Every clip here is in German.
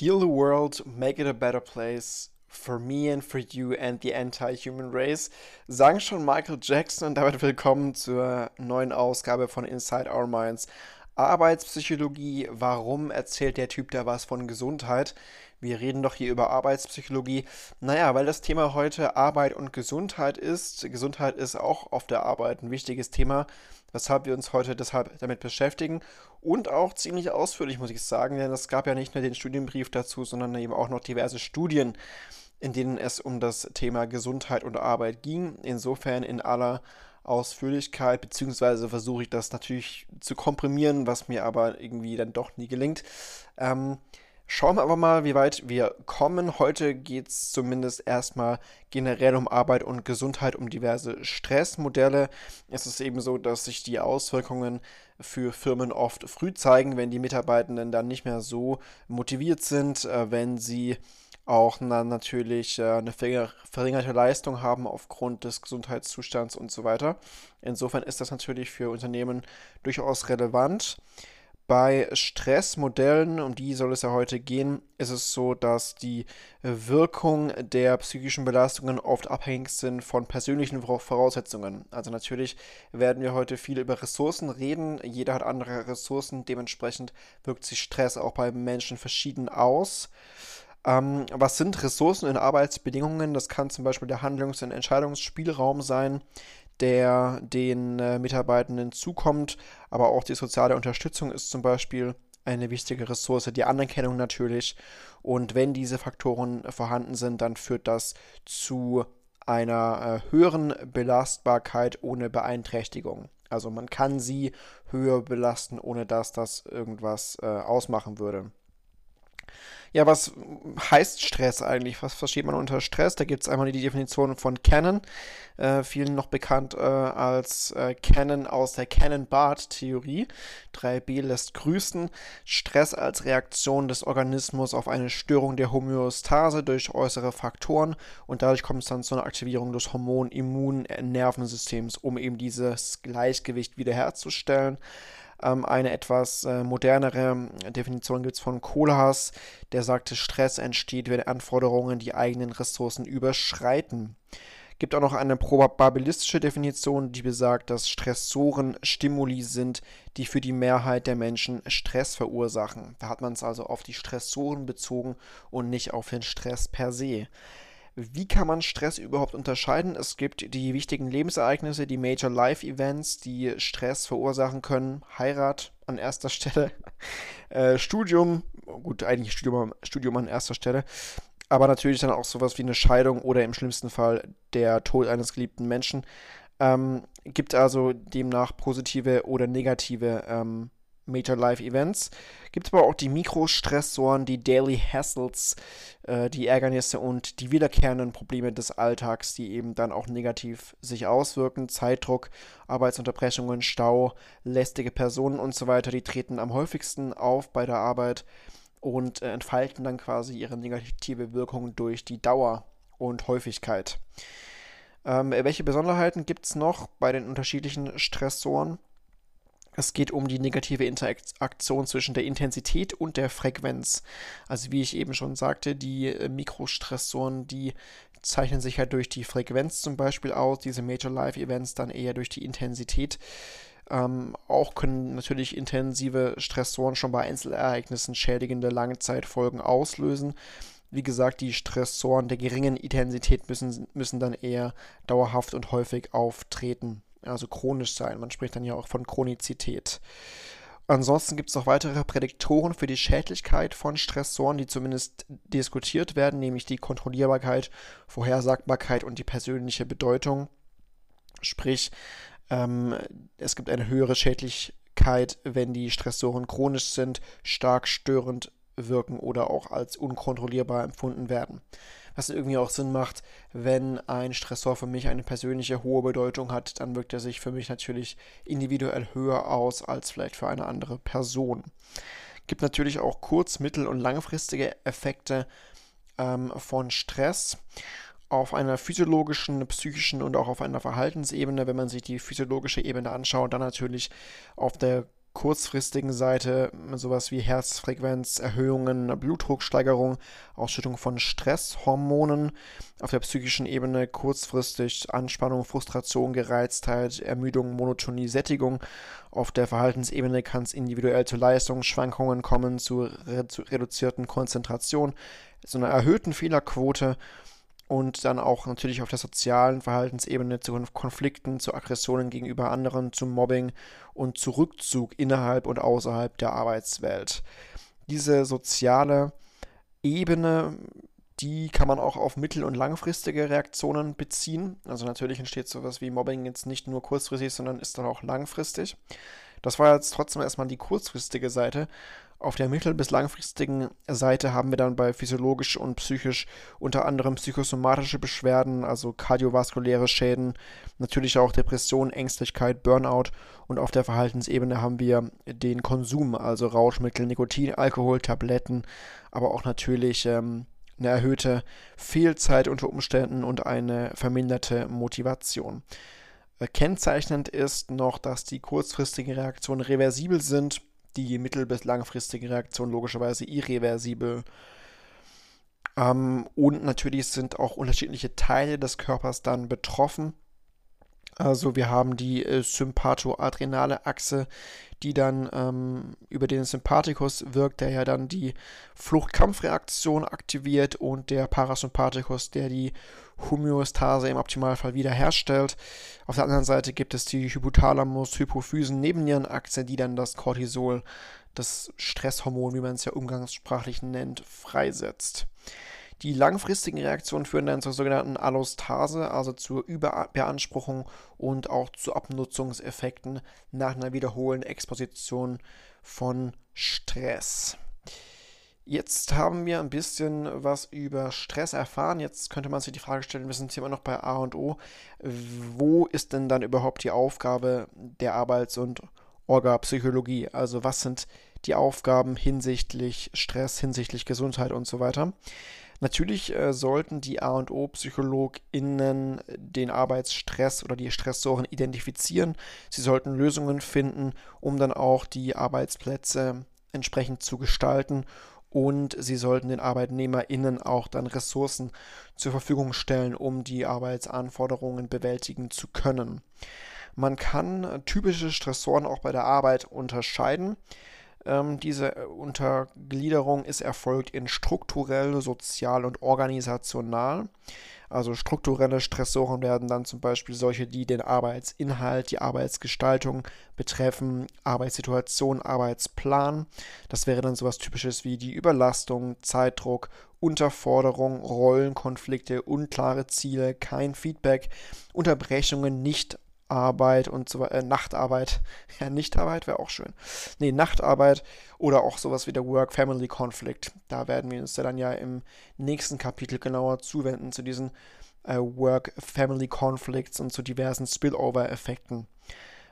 Heal the world, make it a better place for me and for you and the anti-human race, sagen schon Michael Jackson und damit willkommen zur neuen Ausgabe von Inside Our Minds. Arbeitspsychologie, warum erzählt der Typ da was von Gesundheit? Wir reden doch hier über Arbeitspsychologie. Naja, weil das Thema heute Arbeit und Gesundheit ist. Gesundheit ist auch auf der Arbeit ein wichtiges Thema, weshalb wir uns heute deshalb damit beschäftigen. Und auch ziemlich ausführlich, muss ich sagen, denn es gab ja nicht nur den Studienbrief dazu, sondern eben auch noch diverse Studien, in denen es um das Thema Gesundheit und Arbeit ging. Insofern in aller Ausführlichkeit, beziehungsweise versuche ich das natürlich zu komprimieren, was mir aber irgendwie dann doch nie gelingt. Ähm, Schauen wir aber mal, wie weit wir kommen. Heute geht es zumindest erstmal generell um Arbeit und Gesundheit, um diverse Stressmodelle. Es ist eben so, dass sich die Auswirkungen für Firmen oft früh zeigen, wenn die Mitarbeitenden dann nicht mehr so motiviert sind, äh, wenn sie auch dann natürlich äh, eine verringerte Leistung haben aufgrund des Gesundheitszustands und so weiter. Insofern ist das natürlich für Unternehmen durchaus relevant. Bei Stressmodellen, um die soll es ja heute gehen, ist es so, dass die Wirkung der psychischen Belastungen oft abhängig sind von persönlichen Voraussetzungen. Also natürlich werden wir heute viel über Ressourcen reden. Jeder hat andere Ressourcen. Dementsprechend wirkt sich Stress auch bei Menschen verschieden aus. Ähm, was sind Ressourcen in Arbeitsbedingungen? Das kann zum Beispiel der Handlungs- und Entscheidungsspielraum sein der den äh, Mitarbeitenden zukommt, aber auch die soziale Unterstützung ist zum Beispiel eine wichtige Ressource, die Anerkennung natürlich. Und wenn diese Faktoren vorhanden sind, dann führt das zu einer äh, höheren Belastbarkeit ohne Beeinträchtigung. Also man kann sie höher belasten, ohne dass das irgendwas äh, ausmachen würde. Ja, was heißt Stress eigentlich? Was versteht man unter Stress? Da gibt es einmal die Definition von Canon, äh, vielen noch bekannt äh, als äh, Canon aus der Cannon-Barth-Theorie. 3b lässt grüßen. Stress als Reaktion des Organismus auf eine Störung der Homöostase durch äußere Faktoren und dadurch kommt es dann zu einer Aktivierung des Hormon-Immun-Nervensystems, um eben dieses Gleichgewicht wiederherzustellen. Ähm, eine etwas äh, modernere Definition gibt es von Kohlhaas, der sagte, Stress entsteht, wenn Anforderungen die eigenen Ressourcen überschreiten. Gibt auch noch eine probabilistische Definition, die besagt, dass Stressoren Stimuli sind, die für die Mehrheit der Menschen Stress verursachen. Da hat man es also auf die Stressoren bezogen und nicht auf den Stress per se. Wie kann man Stress überhaupt unterscheiden? Es gibt die wichtigen Lebensereignisse, die Major Life Events, die Stress verursachen können. Heirat an erster Stelle, äh, Studium, gut, eigentlich Studium, Studium an erster Stelle, aber natürlich dann auch sowas wie eine Scheidung oder im schlimmsten Fall der Tod eines geliebten Menschen. Ähm, gibt also demnach positive oder negative ähm, Major Life Events. Gibt es aber auch die Mikrostressoren, die Daily Hassles, äh, die Ärgernisse und die wiederkehrenden Probleme des Alltags, die eben dann auch negativ sich auswirken. Zeitdruck, Arbeitsunterbrechungen, Stau, lästige Personen und so weiter, die treten am häufigsten auf bei der Arbeit und äh, entfalten dann quasi ihre negative Wirkung durch die Dauer und Häufigkeit. Ähm, welche Besonderheiten gibt es noch bei den unterschiedlichen Stressoren? Es geht um die negative Interaktion zwischen der Intensität und der Frequenz. Also wie ich eben schon sagte, die äh, Mikrostressoren, die zeichnen sich halt durch die Frequenz zum Beispiel aus, diese Major Life Events dann eher durch die Intensität. Ähm, auch können natürlich intensive Stressoren schon bei Einzelereignissen schädigende Langzeitfolgen auslösen. Wie gesagt, die Stressoren der geringen Intensität müssen, müssen dann eher dauerhaft und häufig auftreten also chronisch sein. Man spricht dann ja auch von Chronizität. Ansonsten gibt es noch weitere Prädiktoren für die Schädlichkeit von Stressoren, die zumindest diskutiert werden, nämlich die Kontrollierbarkeit, Vorhersagbarkeit und die persönliche Bedeutung. Sprich, ähm, es gibt eine höhere Schädlichkeit, wenn die Stressoren chronisch sind, stark störend wirken oder auch als unkontrollierbar empfunden werden was irgendwie auch Sinn macht, wenn ein Stressor für mich eine persönliche hohe Bedeutung hat, dann wirkt er sich für mich natürlich individuell höher aus als vielleicht für eine andere Person. Gibt natürlich auch kurz-, mittel- und langfristige Effekte ähm, von Stress auf einer physiologischen, psychischen und auch auf einer Verhaltensebene, wenn man sich die physiologische Ebene anschaut, dann natürlich auf der kurzfristigen Seite sowas wie Herzfrequenzerhöhungen, Blutdrucksteigerung, Ausschüttung von Stresshormonen. Auf der psychischen Ebene kurzfristig Anspannung, Frustration, Gereiztheit, Ermüdung, Monotonie, Sättigung. Auf der Verhaltensebene kann es individuell zu Leistungsschwankungen kommen, zu, re zu reduzierten Konzentration, zu einer erhöhten Fehlerquote und dann auch natürlich auf der sozialen Verhaltensebene zu Konflikten, zu Aggressionen gegenüber anderen, zu Mobbing und zu Rückzug innerhalb und außerhalb der Arbeitswelt. Diese soziale Ebene, die kann man auch auf mittel- und langfristige Reaktionen beziehen. Also natürlich entsteht sowas wie Mobbing jetzt nicht nur kurzfristig, sondern ist dann auch langfristig. Das war jetzt trotzdem erstmal die kurzfristige Seite. Auf der mittel- bis langfristigen Seite haben wir dann bei physiologisch und psychisch unter anderem psychosomatische Beschwerden, also kardiovaskuläre Schäden, natürlich auch Depression, Ängstlichkeit, Burnout und auf der Verhaltensebene haben wir den Konsum, also Rauschmittel, Nikotin, Alkohol, Tabletten, aber auch natürlich ähm, eine erhöhte Fehlzeit unter Umständen und eine verminderte Motivation. Äh, kennzeichnend ist noch, dass die kurzfristigen Reaktionen reversibel sind die mittel- bis langfristige Reaktion logischerweise irreversibel. Ähm, und natürlich sind auch unterschiedliche Teile des Körpers dann betroffen. Also wir haben die äh, sympathoadrenale Achse, die dann ähm, über den Sympathikus wirkt, der ja dann die Fluchtkampfreaktion aktiviert und der Parasympathikus, der die Homöostase im Optimalfall wiederherstellt. Auf der anderen Seite gibt es die Hypothalamus-Hypophysen-Nebennierenachse, die dann das Cortisol, das Stresshormon, wie man es ja umgangssprachlich nennt, freisetzt. Die langfristigen Reaktionen führen dann zur sogenannten Allostase, also zur Überbeanspruchung und auch zu Abnutzungseffekten nach einer wiederholenden Exposition von Stress. Jetzt haben wir ein bisschen was über Stress erfahren. Jetzt könnte man sich die Frage stellen, wir sind hier immer noch bei A und O. Wo ist denn dann überhaupt die Aufgabe der Arbeits- und Orga-Psychologie? Also was sind die Aufgaben hinsichtlich Stress, hinsichtlich Gesundheit und so weiter? Natürlich äh, sollten die A und O-PsychologInnen den Arbeitsstress oder die Stressoren identifizieren. Sie sollten Lösungen finden, um dann auch die Arbeitsplätze entsprechend zu gestalten und sie sollten den ArbeitnehmerInnen auch dann Ressourcen zur Verfügung stellen, um die Arbeitsanforderungen bewältigen zu können. Man kann typische Stressoren auch bei der Arbeit unterscheiden. Ähm, diese Untergliederung ist erfolgt in strukturell, sozial und organisational. Also strukturelle Stressoren werden dann zum Beispiel solche, die den Arbeitsinhalt, die Arbeitsgestaltung betreffen, Arbeitssituation, Arbeitsplan. Das wäre dann sowas Typisches wie die Überlastung, Zeitdruck, Unterforderung, Rollenkonflikte, unklare Ziele, kein Feedback, Unterbrechungen, nicht Arbeit und so äh, Nachtarbeit. Ja, Nichtarbeit wäre auch schön. Nee, Nachtarbeit oder auch sowas wie der Work-Family-Konflikt. Da werden wir uns ja dann ja im nächsten Kapitel genauer zuwenden zu diesen äh, Work-Family-Conflicts und zu diversen Spillover-Effekten.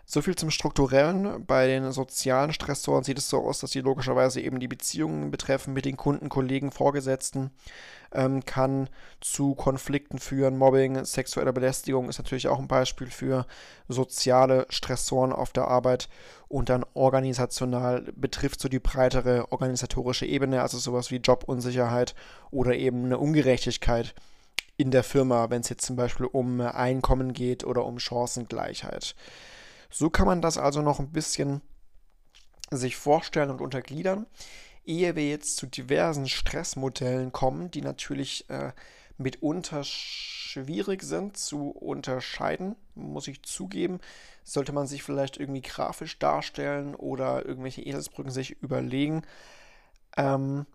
So viel zum Strukturellen. Bei den sozialen Stressoren sieht es so aus, dass sie logischerweise eben die Beziehungen betreffen mit den Kunden, Kollegen, Vorgesetzten. Ähm, kann zu Konflikten führen. Mobbing, sexuelle Belästigung ist natürlich auch ein Beispiel für soziale Stressoren auf der Arbeit. Und dann organisational betrifft so die breitere organisatorische Ebene, also sowas wie Jobunsicherheit oder eben eine Ungerechtigkeit in der Firma, wenn es jetzt zum Beispiel um Einkommen geht oder um Chancengleichheit. So kann man das also noch ein bisschen sich vorstellen und untergliedern, ehe wir jetzt zu diversen Stressmodellen kommen, die natürlich äh, mitunter schwierig sind zu unterscheiden, muss ich zugeben. Sollte man sich vielleicht irgendwie grafisch darstellen oder irgendwelche Eselsbrücken sich überlegen. Ähm,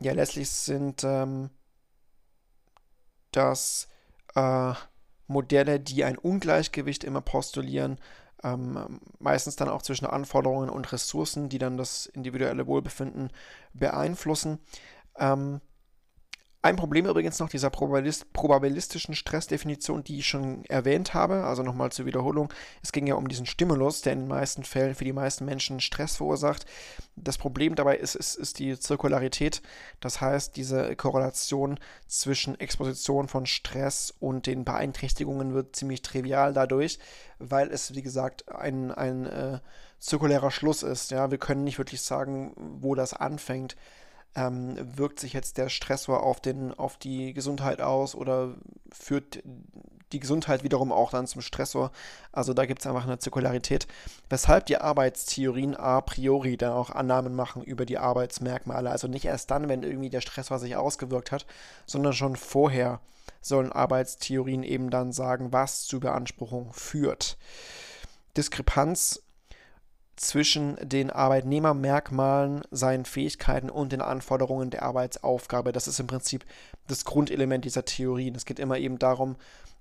ja, letztlich sind ähm, das äh, Modelle, die ein Ungleichgewicht immer postulieren, ähm, meistens dann auch zwischen Anforderungen und Ressourcen, die dann das individuelle Wohlbefinden beeinflussen. Ähm, ein Problem übrigens noch dieser Probabilist probabilistischen Stressdefinition, die ich schon erwähnt habe, also nochmal zur Wiederholung. Es ging ja um diesen Stimulus, der in den meisten Fällen für die meisten Menschen Stress verursacht. Das Problem dabei ist, ist, ist die Zirkularität, das heißt diese Korrelation zwischen Exposition von Stress und den Beeinträchtigungen wird ziemlich trivial dadurch, weil es, wie gesagt, ein, ein äh, zirkulärer Schluss ist. Ja, wir können nicht wirklich sagen, wo das anfängt. Ähm, wirkt sich jetzt der Stressor auf, den, auf die Gesundheit aus oder führt die Gesundheit wiederum auch dann zum Stressor? Also da gibt es einfach eine Zirkularität, weshalb die Arbeitstheorien a priori dann auch Annahmen machen über die Arbeitsmerkmale. Also nicht erst dann, wenn irgendwie der Stressor sich ausgewirkt hat, sondern schon vorher sollen Arbeitstheorien eben dann sagen, was zu Beanspruchung führt. Diskrepanz zwischen den Arbeitnehmermerkmalen, seinen Fähigkeiten und den Anforderungen der Arbeitsaufgabe. Das ist im Prinzip das Grundelement dieser Theorien. Es geht immer eben darum,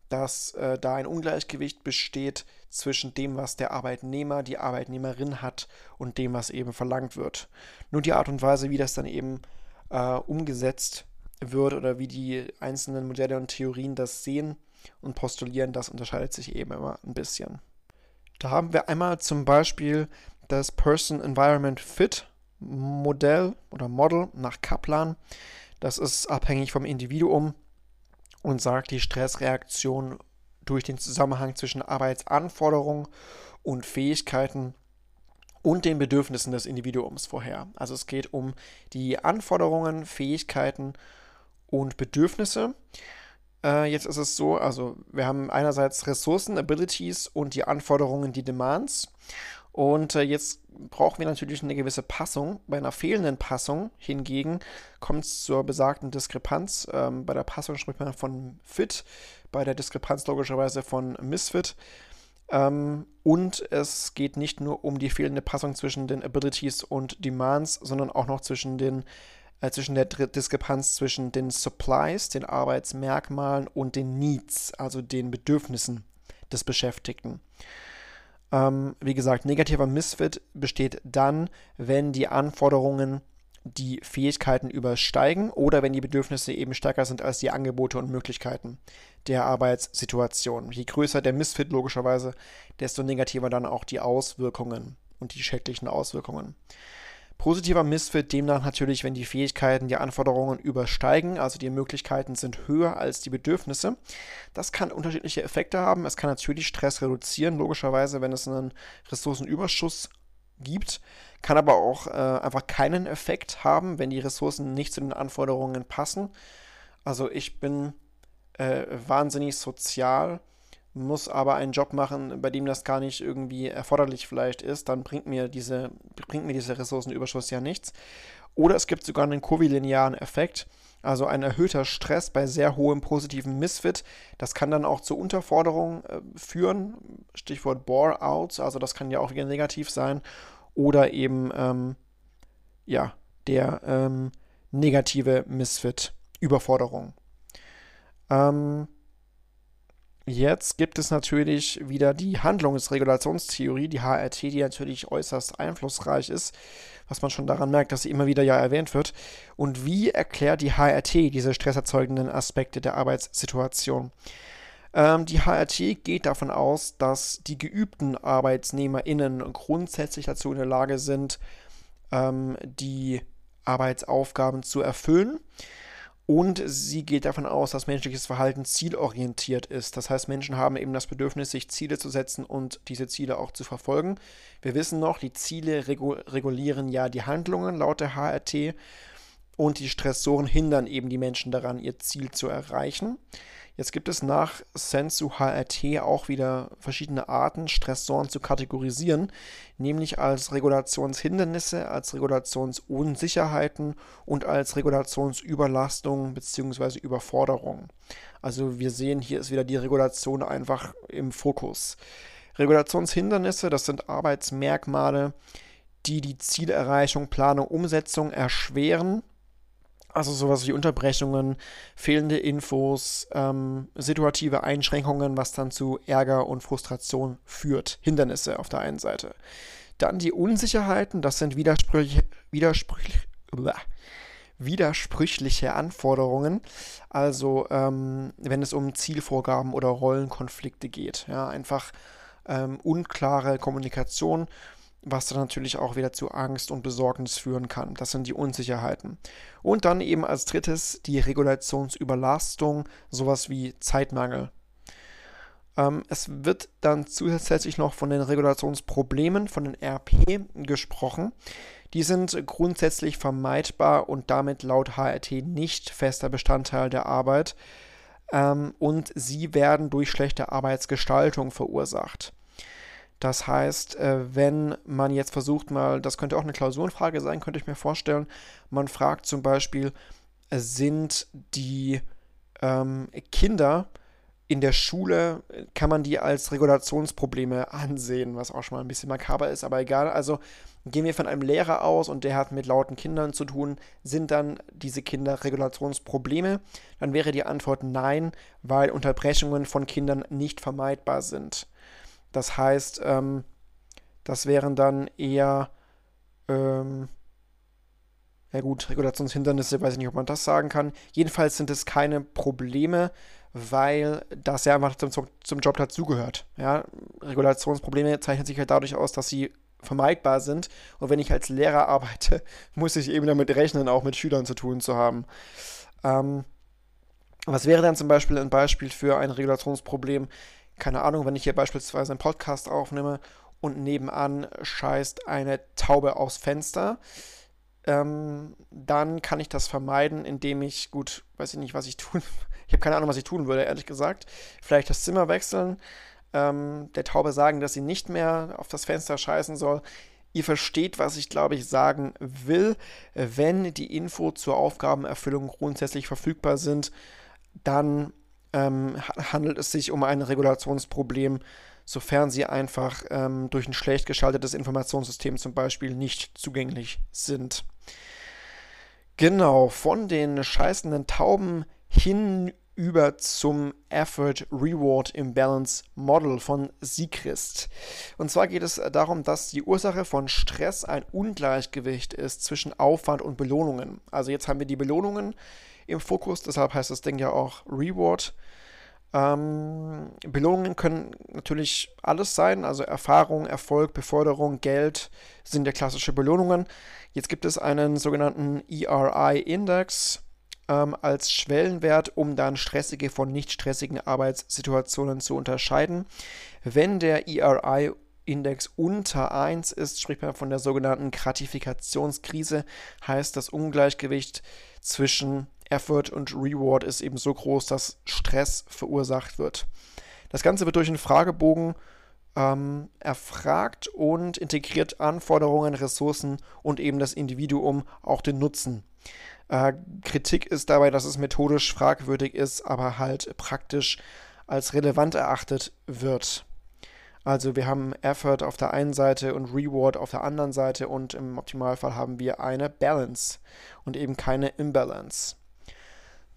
dass äh, da ein Ungleichgewicht besteht zwischen dem, was der Arbeitnehmer, die Arbeitnehmerin hat und dem, was eben verlangt wird. Nur die Art und Weise, wie das dann eben äh, umgesetzt wird oder wie die einzelnen Modelle und Theorien das sehen und postulieren, das unterscheidet sich eben immer ein bisschen. Da haben wir einmal zum Beispiel das Person Environment Fit Modell oder Model nach Kaplan. Das ist abhängig vom Individuum und sagt die Stressreaktion durch den Zusammenhang zwischen Arbeitsanforderungen und Fähigkeiten und den Bedürfnissen des Individuums vorher. Also es geht um die Anforderungen, Fähigkeiten und Bedürfnisse äh, jetzt ist es so, also wir haben einerseits Ressourcen, Abilities und die Anforderungen, die Demands. Und äh, jetzt brauchen wir natürlich eine gewisse Passung. Bei einer fehlenden Passung hingegen kommt es zur besagten Diskrepanz. Ähm, bei der Passung spricht man von Fit, bei der Diskrepanz logischerweise von Misfit. Ähm, und es geht nicht nur um die fehlende Passung zwischen den Abilities und Demands, sondern auch noch zwischen den äh, zwischen der Diskrepanz zwischen den Supplies, den Arbeitsmerkmalen und den Needs, also den Bedürfnissen des Beschäftigten. Ähm, wie gesagt, negativer Misfit besteht dann, wenn die Anforderungen die Fähigkeiten übersteigen oder wenn die Bedürfnisse eben stärker sind als die Angebote und Möglichkeiten der Arbeitssituation. Je größer der Misfit logischerweise, desto negativer dann auch die Auswirkungen und die schädlichen Auswirkungen. Positiver Missfit demnach natürlich, wenn die Fähigkeiten die Anforderungen übersteigen, also die Möglichkeiten sind höher als die Bedürfnisse. Das kann unterschiedliche Effekte haben. Es kann natürlich Stress reduzieren, logischerweise, wenn es einen Ressourcenüberschuss gibt, kann aber auch äh, einfach keinen Effekt haben, wenn die Ressourcen nicht zu den Anforderungen passen. Also ich bin äh, wahnsinnig sozial muss aber einen Job machen, bei dem das gar nicht irgendwie erforderlich vielleicht ist, dann bringt mir diese, bringt mir dieser Ressourcenüberschuss ja nichts. Oder es gibt sogar einen kurvilinearen Effekt, also ein erhöhter Stress bei sehr hohem positiven Misfit. Das kann dann auch zur Unterforderung äh, führen, Stichwort Bore-out, also das kann ja auch wieder negativ sein. Oder eben, ähm, ja, der ähm, negative Misfit, Überforderung. Ähm, Jetzt gibt es natürlich wieder die Handlungsregulationstheorie, die HRT, die natürlich äußerst einflussreich ist, was man schon daran merkt, dass sie immer wieder ja erwähnt wird. Und wie erklärt die HRT diese stresserzeugenden Aspekte der Arbeitssituation? Ähm, die HRT geht davon aus, dass die geübten ArbeitsnehmerInnen grundsätzlich dazu in der Lage sind, ähm, die Arbeitsaufgaben zu erfüllen. Und sie geht davon aus, dass menschliches Verhalten zielorientiert ist. Das heißt, Menschen haben eben das Bedürfnis, sich Ziele zu setzen und diese Ziele auch zu verfolgen. Wir wissen noch, die Ziele regulieren ja die Handlungen laut der HRT und die Stressoren hindern eben die Menschen daran, ihr Ziel zu erreichen. Jetzt gibt es nach Sensu HRT auch wieder verschiedene Arten, Stressoren zu kategorisieren, nämlich als Regulationshindernisse, als Regulationsunsicherheiten und als Regulationsüberlastung bzw. Überforderung. Also wir sehen, hier ist wieder die Regulation einfach im Fokus. Regulationshindernisse, das sind Arbeitsmerkmale, die die Zielerreichung, Planung, Umsetzung erschweren also sowas wie Unterbrechungen, fehlende Infos, ähm, situative Einschränkungen, was dann zu Ärger und Frustration führt. Hindernisse auf der einen Seite. Dann die Unsicherheiten, das sind widersprüchliche, widersprüchliche, widersprüchliche Anforderungen. Also ähm, wenn es um Zielvorgaben oder Rollenkonflikte geht. Ja, einfach ähm, unklare Kommunikation was dann natürlich auch wieder zu Angst und Besorgnis führen kann. Das sind die Unsicherheiten. Und dann eben als drittes die Regulationsüberlastung, sowas wie Zeitmangel. Ähm, es wird dann zusätzlich noch von den Regulationsproblemen, von den RP gesprochen. Die sind grundsätzlich vermeidbar und damit laut HRT nicht fester Bestandteil der Arbeit. Ähm, und sie werden durch schlechte Arbeitsgestaltung verursacht. Das heißt, äh, wenn man jetzt versucht mal, das könnte auch eine Klausurenfrage sein, könnte ich mir vorstellen, man fragt zum Beispiel, sind die ähm, Kinder in der Schule kann man die als Regulationsprobleme ansehen, was auch schon mal ein bisschen makaber ist, aber egal. Also gehen wir von einem Lehrer aus und der hat mit lauten Kindern zu tun, sind dann diese Kinder Regulationsprobleme? Dann wäre die Antwort nein, weil Unterbrechungen von Kindern nicht vermeidbar sind. Das heißt, ähm, das wären dann eher, ähm, ja gut, Regulationshindernisse, weiß ich nicht, ob man das sagen kann. Jedenfalls sind es keine Probleme, weil das ja einfach zum, zum Job dazugehört. Ja? Regulationsprobleme zeichnen sich halt dadurch aus, dass sie vermeidbar sind. Und wenn ich als Lehrer arbeite, muss ich eben damit rechnen, auch mit Schülern zu tun zu haben. Ähm, was wäre dann zum Beispiel ein Beispiel für ein Regulationsproblem? Keine Ahnung, wenn ich hier beispielsweise einen Podcast aufnehme und nebenan scheißt eine Taube aufs Fenster, ähm, dann kann ich das vermeiden, indem ich, gut, weiß ich nicht, was ich tun, ich habe keine Ahnung, was ich tun würde, ehrlich gesagt. Vielleicht das Zimmer wechseln, ähm, der Taube sagen, dass sie nicht mehr auf das Fenster scheißen soll. Ihr versteht, was ich glaube ich sagen will. Wenn die Info zur Aufgabenerfüllung grundsätzlich verfügbar sind, dann ähm, handelt es sich um ein Regulationsproblem, sofern sie einfach ähm, durch ein schlecht geschaltetes Informationssystem zum Beispiel nicht zugänglich sind. Genau, von den scheißenden Tauben hinüber zum Effort Reward Imbalance Model von Siegrist. Und zwar geht es darum, dass die Ursache von Stress ein Ungleichgewicht ist zwischen Aufwand und Belohnungen. Also jetzt haben wir die Belohnungen im Fokus, deshalb heißt das Ding ja auch Reward. Ähm, Belohnungen können natürlich alles sein, also Erfahrung, Erfolg, Beförderung, Geld sind ja klassische Belohnungen. Jetzt gibt es einen sogenannten ERI-Index ähm, als Schwellenwert, um dann stressige von nicht stressigen Arbeitssituationen zu unterscheiden. Wenn der ERI-Index unter 1 ist, spricht man von der sogenannten Gratifikationskrise, heißt das Ungleichgewicht zwischen Effort und Reward ist eben so groß, dass Stress verursacht wird. Das Ganze wird durch einen Fragebogen ähm, erfragt und integriert Anforderungen, Ressourcen und eben das Individuum, auch den Nutzen. Äh, Kritik ist dabei, dass es methodisch fragwürdig ist, aber halt praktisch als relevant erachtet wird. Also wir haben Effort auf der einen Seite und Reward auf der anderen Seite und im Optimalfall haben wir eine Balance und eben keine Imbalance.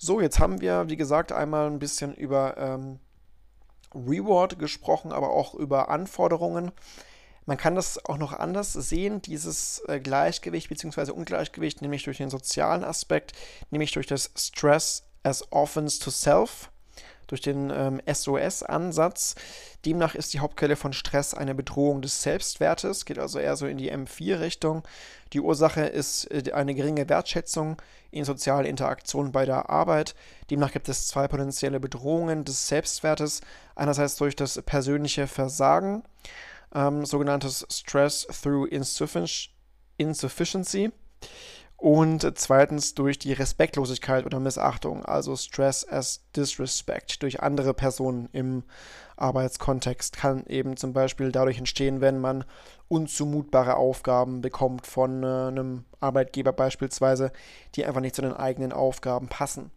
So, jetzt haben wir, wie gesagt, einmal ein bisschen über ähm, Reward gesprochen, aber auch über Anforderungen. Man kann das auch noch anders sehen, dieses äh, Gleichgewicht bzw. Ungleichgewicht, nämlich durch den sozialen Aspekt, nämlich durch das Stress as Offense to Self, durch den ähm, SOS-Ansatz. Demnach ist die Hauptquelle von Stress eine Bedrohung des Selbstwertes, geht also eher so in die M4-Richtung. Die Ursache ist äh, eine geringe Wertschätzung in sozialen Interaktionen bei der Arbeit. Demnach gibt es zwei potenzielle Bedrohungen des Selbstwertes. Einerseits durch das persönliche Versagen ähm, sogenanntes Stress through Insufficiency und zweitens durch die Respektlosigkeit oder Missachtung, also Stress as Disrespect durch andere Personen im Arbeitskontext kann eben zum Beispiel dadurch entstehen, wenn man unzumutbare Aufgaben bekommt von äh, einem Arbeitgeber beispielsweise, die einfach nicht zu den eigenen Aufgaben passen.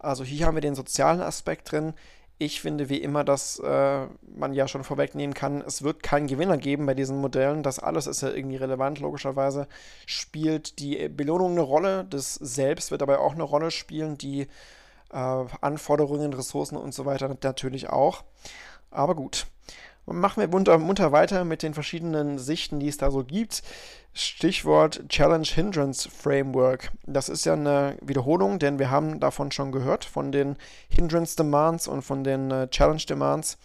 Also hier haben wir den sozialen Aspekt drin, ich finde wie immer, dass äh, man ja schon vorwegnehmen kann, es wird keinen Gewinner geben bei diesen Modellen. Das alles ist ja irgendwie relevant, logischerweise. Spielt die Belohnung eine Rolle, das Selbst wird dabei auch eine Rolle spielen, die äh, Anforderungen, Ressourcen und so weiter natürlich auch. Aber gut. Machen wir munter, munter weiter mit den verschiedenen Sichten, die es da so gibt. Stichwort Challenge Hindrance Framework. Das ist ja eine Wiederholung, denn wir haben davon schon gehört, von den Hindrance Demands und von den äh, Challenge Demands.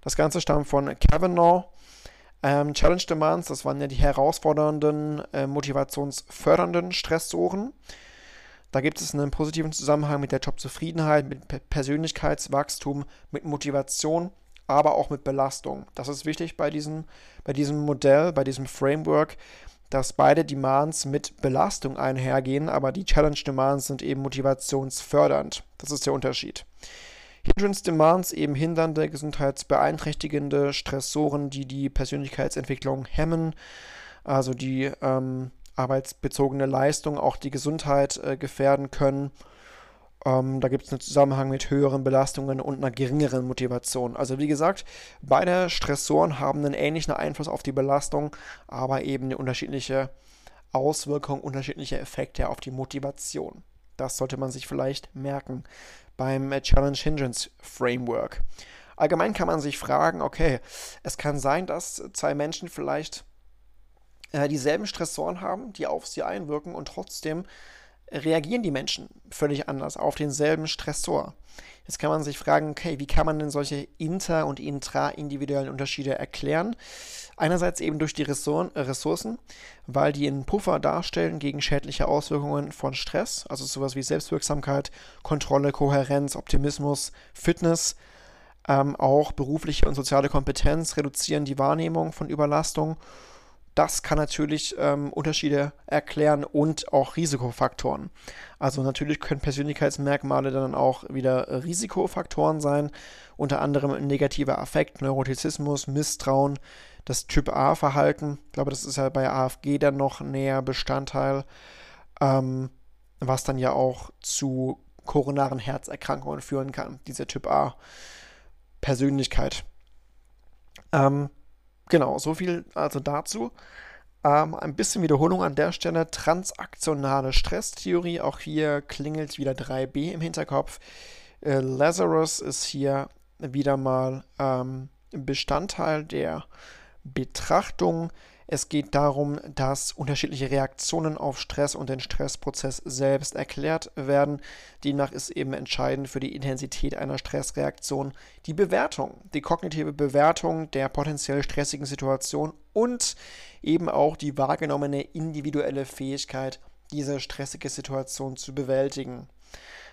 Das Ganze stammt von Kavanaugh. Ähm, Challenge Demands, das waren ja die herausfordernden, äh, motivationsfördernden Stressoren. Da gibt es einen positiven Zusammenhang mit der Jobzufriedenheit, mit Persönlichkeitswachstum, mit Motivation aber auch mit Belastung. Das ist wichtig bei diesem, bei diesem Modell, bei diesem Framework, dass beide Demands mit Belastung einhergehen, aber die Challenge Demands sind eben motivationsfördernd. Das ist der Unterschied. Hindrance Demands eben hindernde, gesundheitsbeeinträchtigende Stressoren, die die Persönlichkeitsentwicklung hemmen, also die ähm, arbeitsbezogene Leistung, auch die Gesundheit äh, gefährden können. Ähm, da gibt es einen Zusammenhang mit höheren Belastungen und einer geringeren Motivation. Also wie gesagt, beide Stressoren haben einen ähnlichen Einfluss auf die Belastung, aber eben eine unterschiedliche Auswirkung, unterschiedliche Effekte auf die Motivation. Das sollte man sich vielleicht merken beim Challenge Hindrance Framework. Allgemein kann man sich fragen, okay, es kann sein, dass zwei Menschen vielleicht äh, dieselben Stressoren haben, die auf sie einwirken und trotzdem reagieren die Menschen völlig anders auf denselben Stressor. Jetzt kann man sich fragen, okay, wie kann man denn solche inter- und intra-individuellen Unterschiede erklären? Einerseits eben durch die Ressourcen, weil die einen Puffer darstellen gegen schädliche Auswirkungen von Stress, also sowas wie Selbstwirksamkeit, Kontrolle, Kohärenz, Optimismus, Fitness, ähm, auch berufliche und soziale Kompetenz reduzieren die Wahrnehmung von Überlastung das kann natürlich ähm, Unterschiede erklären und auch Risikofaktoren. Also natürlich können Persönlichkeitsmerkmale dann auch wieder Risikofaktoren sein, unter anderem negativer Affekt, Neurotizismus, Misstrauen, das Typ A-Verhalten. Ich glaube, das ist ja bei AFG dann noch näher Bestandteil, ähm, was dann ja auch zu koronaren Herzerkrankungen führen kann, diese Typ A-Persönlichkeit. Ähm, Genau, so viel also dazu. Ähm, ein bisschen Wiederholung an der Stelle. Transaktionale Stresstheorie. Auch hier klingelt wieder 3b im Hinterkopf. Äh, Lazarus ist hier wieder mal ähm, Bestandteil der Betrachtung. Es geht darum, dass unterschiedliche Reaktionen auf Stress und den Stressprozess selbst erklärt werden. Demnach ist eben entscheidend für die Intensität einer Stressreaktion die Bewertung, die kognitive Bewertung der potenziell stressigen Situation und eben auch die wahrgenommene individuelle Fähigkeit, diese stressige Situation zu bewältigen.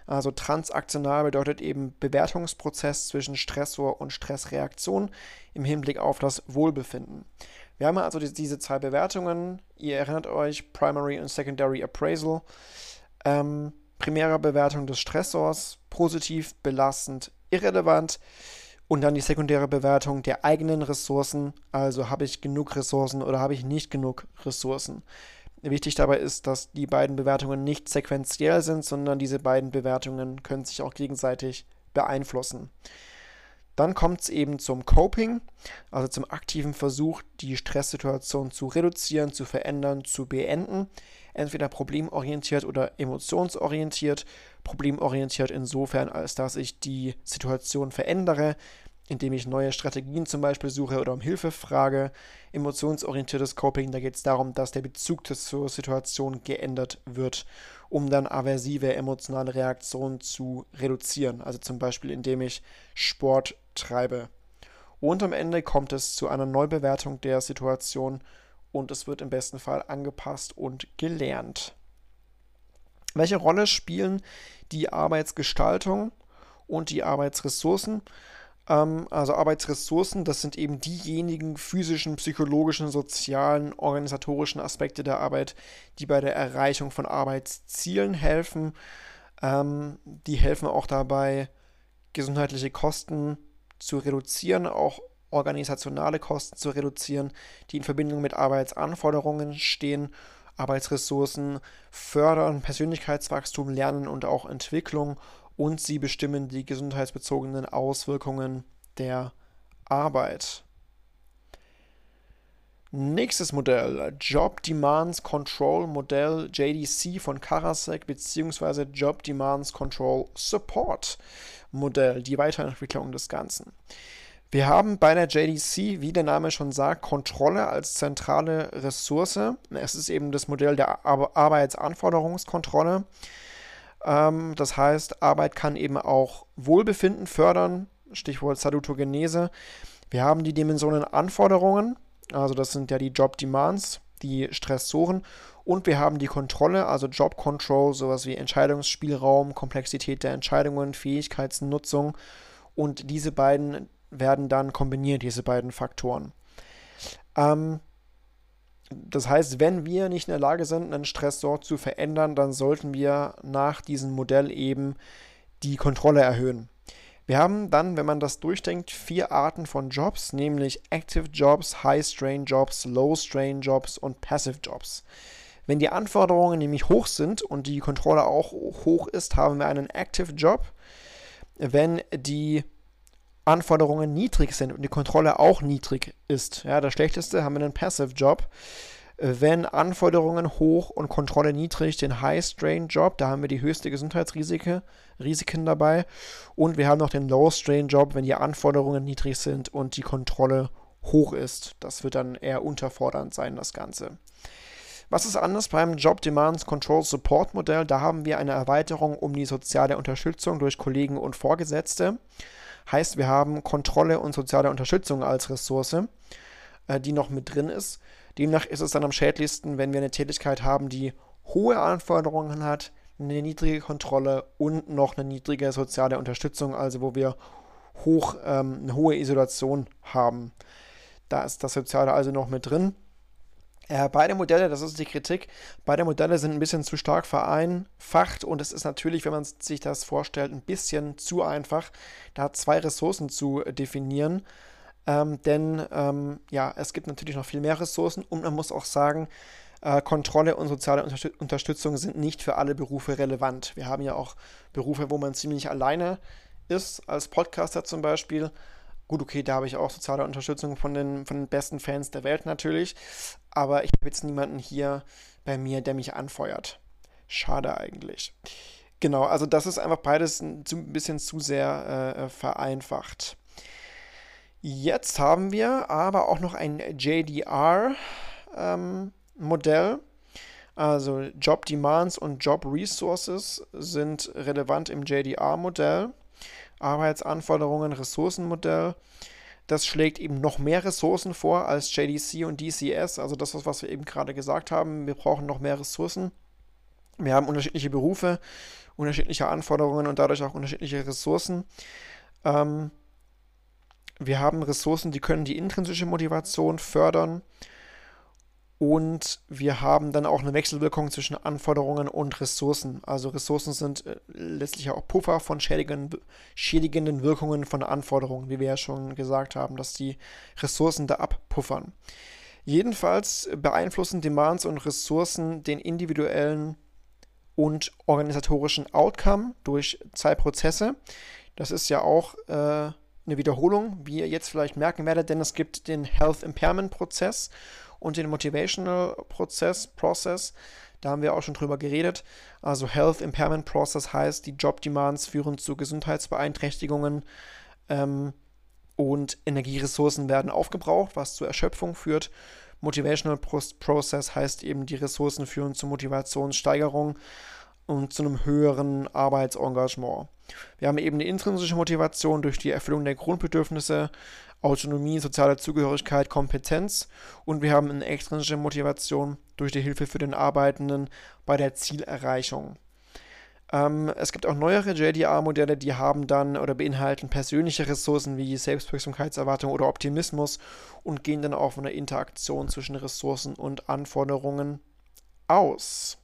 Also transaktional bedeutet eben Bewertungsprozess zwischen Stressor und Stressreaktion im Hinblick auf das Wohlbefinden. Wir haben also diese zwei Bewertungen. Ihr erinnert euch, Primary und Secondary Appraisal. Ähm, primäre Bewertung des Stressors, positiv, belastend, irrelevant. Und dann die sekundäre Bewertung der eigenen Ressourcen, also habe ich genug Ressourcen oder habe ich nicht genug Ressourcen. Wichtig dabei ist, dass die beiden Bewertungen nicht sequenziell sind, sondern diese beiden Bewertungen können sich auch gegenseitig beeinflussen. Dann kommt es eben zum Coping, also zum aktiven Versuch, die Stresssituation zu reduzieren, zu verändern, zu beenden. Entweder problemorientiert oder emotionsorientiert. Problemorientiert insofern, als dass ich die Situation verändere, indem ich neue Strategien zum Beispiel suche oder um Hilfe frage. Emotionsorientiertes Coping, da geht es darum, dass der Bezug zur Situation geändert wird, um dann aversive emotionale Reaktionen zu reduzieren. Also zum Beispiel, indem ich Sport treibe. Und am Ende kommt es zu einer Neubewertung der Situation und es wird im besten Fall angepasst und gelernt. Welche Rolle spielen die Arbeitsgestaltung und die Arbeitsressourcen? Ähm, also Arbeitsressourcen, das sind eben diejenigen physischen, psychologischen, sozialen, organisatorischen Aspekte der Arbeit, die bei der Erreichung von Arbeitszielen helfen. Ähm, die helfen auch dabei, gesundheitliche Kosten zu reduzieren, auch organisationale Kosten zu reduzieren, die in Verbindung mit Arbeitsanforderungen stehen. Arbeitsressourcen fördern Persönlichkeitswachstum, Lernen und auch Entwicklung und sie bestimmen die gesundheitsbezogenen Auswirkungen der Arbeit. Nächstes Modell, Job Demands Control Modell JDC von Karasek bzw. Job Demands Control Support Modell, die Weiterentwicklung des Ganzen. Wir haben bei der JDC, wie der Name schon sagt, Kontrolle als zentrale Ressource. Es ist eben das Modell der Arbeitsanforderungskontrolle. Ähm, das heißt, Arbeit kann eben auch Wohlbefinden fördern, Stichwort Salutogenese. Wir haben die Dimensionen Anforderungen, also das sind ja die Job Demands, die Stressoren. Und wir haben die Kontrolle, also Job Control, sowas wie Entscheidungsspielraum, Komplexität der Entscheidungen, Fähigkeitsnutzung. Und diese beiden werden dann kombiniert, diese beiden Faktoren. Ähm, das heißt, wenn wir nicht in der Lage sind, einen Stressor zu verändern, dann sollten wir nach diesem Modell eben die Kontrolle erhöhen. Wir haben dann, wenn man das durchdenkt, vier Arten von Jobs, nämlich Active Jobs, High Strain Jobs, Low Strain Jobs und Passive Jobs. Wenn die Anforderungen nämlich hoch sind und die Kontrolle auch hoch ist, haben wir einen Active Job. Wenn die Anforderungen niedrig sind und die Kontrolle auch niedrig ist, ja, das schlechteste haben wir einen Passive Job. Wenn Anforderungen hoch und Kontrolle niedrig, den High Strain Job, da haben wir die höchste Gesundheitsrisiken Risiken dabei. Und wir haben noch den Low Strain Job, wenn die Anforderungen niedrig sind und die Kontrolle hoch ist. Das wird dann eher unterfordernd sein, das Ganze. Was ist anders beim Job Demands Control Support Modell? Da haben wir eine Erweiterung um die soziale Unterstützung durch Kollegen und Vorgesetzte. Heißt, wir haben Kontrolle und soziale Unterstützung als Ressource, äh, die noch mit drin ist. Demnach ist es dann am schädlichsten, wenn wir eine Tätigkeit haben, die hohe Anforderungen hat, eine niedrige Kontrolle und noch eine niedrige soziale Unterstützung, also wo wir hoch, ähm, eine hohe Isolation haben. Da ist das Soziale also noch mit drin. Äh, beide Modelle, das ist die Kritik, beide Modelle sind ein bisschen zu stark vereinfacht und es ist natürlich, wenn man sich das vorstellt, ein bisschen zu einfach, da zwei Ressourcen zu definieren. Ähm, denn ähm, ja, es gibt natürlich noch viel mehr Ressourcen und man muss auch sagen, äh, Kontrolle und soziale Unterstüt Unterstützung sind nicht für alle Berufe relevant. Wir haben ja auch Berufe, wo man ziemlich alleine ist, als Podcaster zum Beispiel. Gut, okay, da habe ich auch soziale Unterstützung von den, von den besten Fans der Welt natürlich. Aber ich habe jetzt niemanden hier bei mir, der mich anfeuert. Schade eigentlich. Genau, also das ist einfach beides ein, bisschen zu sehr äh, vereinfacht. Jetzt haben wir aber auch noch ein JDR-Modell, ähm, also Job Demands und Job Resources sind relevant im JDR-Modell. Arbeitsanforderungen, Ressourcenmodell. Das schlägt eben noch mehr Ressourcen vor als JDC und DCS, also das, was wir eben gerade gesagt haben. Wir brauchen noch mehr Ressourcen. Wir haben unterschiedliche Berufe, unterschiedliche Anforderungen und dadurch auch unterschiedliche Ressourcen. Ähm, wir haben Ressourcen, die können die intrinsische Motivation fördern und wir haben dann auch eine Wechselwirkung zwischen Anforderungen und Ressourcen. Also Ressourcen sind äh, letztlich auch Puffer von schädigenden, schädigenden Wirkungen von Anforderungen, wie wir ja schon gesagt haben, dass die Ressourcen da abpuffern. Jedenfalls beeinflussen Demands und Ressourcen den individuellen und organisatorischen Outcome durch zwei Prozesse. Das ist ja auch äh, eine Wiederholung, wie ihr jetzt vielleicht merken werdet, denn es gibt den Health Impairment Prozess und den Motivational Prozess, Process. Da haben wir auch schon drüber geredet. Also Health Impairment Process heißt, die Job Demands führen zu Gesundheitsbeeinträchtigungen ähm, und Energieressourcen werden aufgebraucht, was zur Erschöpfung führt. Motivational Process heißt eben, die Ressourcen führen zu Motivationssteigerung und zu einem höheren Arbeitsengagement. Wir haben eben die intrinsische Motivation durch die Erfüllung der Grundbedürfnisse, Autonomie, soziale Zugehörigkeit, Kompetenz und wir haben eine extrinsische Motivation durch die Hilfe für den Arbeitenden bei der Zielerreichung. Ähm, es gibt auch neuere JDR-Modelle, die haben dann oder beinhalten persönliche Ressourcen wie Selbstwirksamkeitserwartung oder Optimismus und gehen dann auch von der Interaktion zwischen Ressourcen und Anforderungen aus.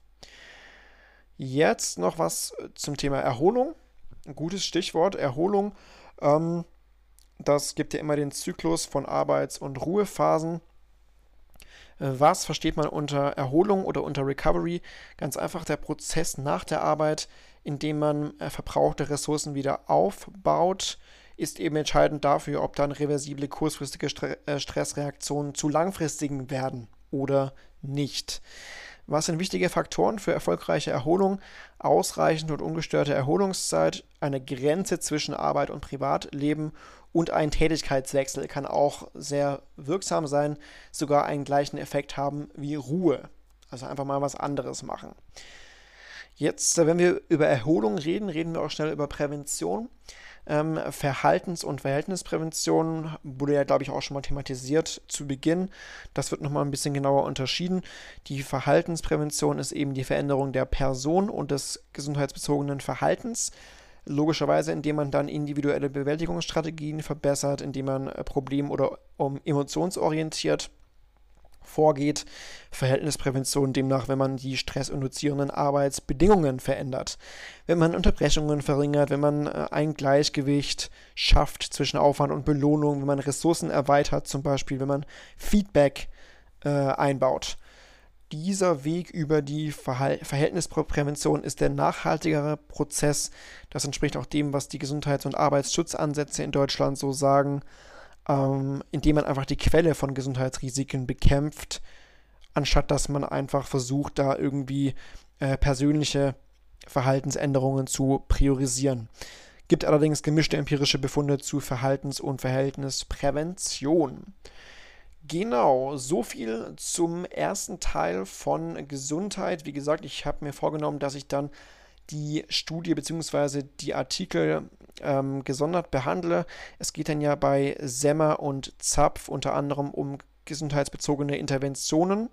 Jetzt noch was zum Thema Erholung. Ein gutes Stichwort, Erholung. Ähm, das gibt ja immer den Zyklus von Arbeits- und Ruhephasen. Äh, was versteht man unter Erholung oder unter Recovery? Ganz einfach der Prozess nach der Arbeit, in dem man äh, verbrauchte Ressourcen wieder aufbaut, ist eben entscheidend dafür, ob dann reversible kurzfristige äh, Stressreaktionen zu langfristigen werden oder nicht. Was sind wichtige Faktoren für erfolgreiche Erholung? Ausreichend und ungestörte Erholungszeit, eine Grenze zwischen Arbeit und Privatleben und ein Tätigkeitswechsel kann auch sehr wirksam sein, sogar einen gleichen Effekt haben wie Ruhe. Also einfach mal was anderes machen. Jetzt, wenn wir über Erholung reden, reden wir auch schnell über Prävention. Ähm, Verhaltens- und Verhältnisprävention wurde ja, glaube ich, auch schon mal thematisiert zu Beginn. Das wird nochmal ein bisschen genauer unterschieden. Die Verhaltensprävention ist eben die Veränderung der Person und des gesundheitsbezogenen Verhaltens. Logischerweise, indem man dann individuelle Bewältigungsstrategien verbessert, indem man äh, problem- oder um, emotionsorientiert vorgeht. Verhältnisprävention demnach, wenn man die stressinduzierenden Arbeitsbedingungen verändert, wenn man Unterbrechungen verringert, wenn man äh, ein Gleichgewicht schafft zwischen Aufwand und Belohnung, wenn man Ressourcen erweitert, zum Beispiel, wenn man Feedback äh, einbaut. Dieser Weg über die Verhal Verhältnisprävention ist der nachhaltigere Prozess. Das entspricht auch dem, was die Gesundheits- und Arbeitsschutzansätze in Deutschland so sagen, ähm, indem man einfach die Quelle von Gesundheitsrisiken bekämpft, anstatt dass man einfach versucht, da irgendwie äh, persönliche Verhaltensänderungen zu priorisieren. Gibt allerdings gemischte empirische Befunde zu Verhaltens- und Verhältnisprävention. Genau, so viel zum ersten Teil von Gesundheit. Wie gesagt, ich habe mir vorgenommen, dass ich dann die Studie bzw. die Artikel ähm, gesondert behandle. Es geht dann ja bei Semmer und Zapf unter anderem um gesundheitsbezogene Interventionen.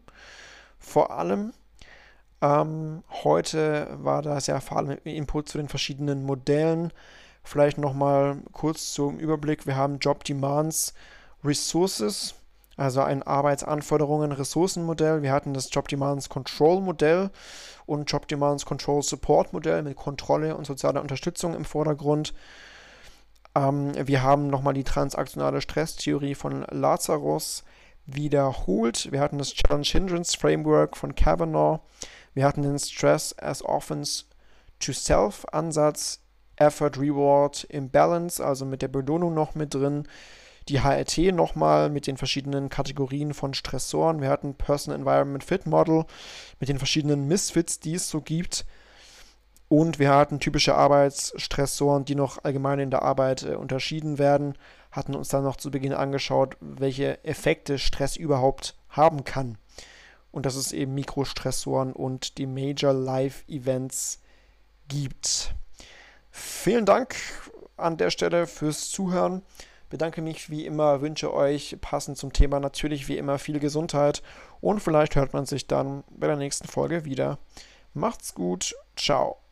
Vor allem ähm, heute war das ja vor allem Input zu den verschiedenen Modellen. Vielleicht nochmal kurz zum Überblick. Wir haben Job Demands Resources also ein Arbeitsanforderungen-Ressourcenmodell. Wir hatten das Job Demands Control Modell und Job Demands Control Support Modell mit Kontrolle und sozialer Unterstützung im Vordergrund. Ähm, wir haben nochmal die transaktionale Stresstheorie von Lazarus wiederholt. Wir hatten das Challenge Hindrance Framework von Kavanaugh. Wir hatten den Stress as Offense to Self Ansatz, Effort Reward Imbalance, also mit der Belohnung noch mit drin die HRT nochmal mit den verschiedenen Kategorien von Stressoren. Wir hatten Person Environment Fit Model mit den verschiedenen Misfits, die es so gibt. Und wir hatten typische Arbeitsstressoren, die noch allgemein in der Arbeit äh, unterschieden werden. Hatten uns dann noch zu Beginn angeschaut, welche Effekte Stress überhaupt haben kann. Und dass es eben Mikrostressoren und die Major Life Events gibt. Vielen Dank an der Stelle fürs Zuhören bedanke mich wie immer, wünsche euch passend zum Thema natürlich wie immer viel Gesundheit und vielleicht hört man sich dann bei der nächsten Folge wieder. Macht's gut, ciao.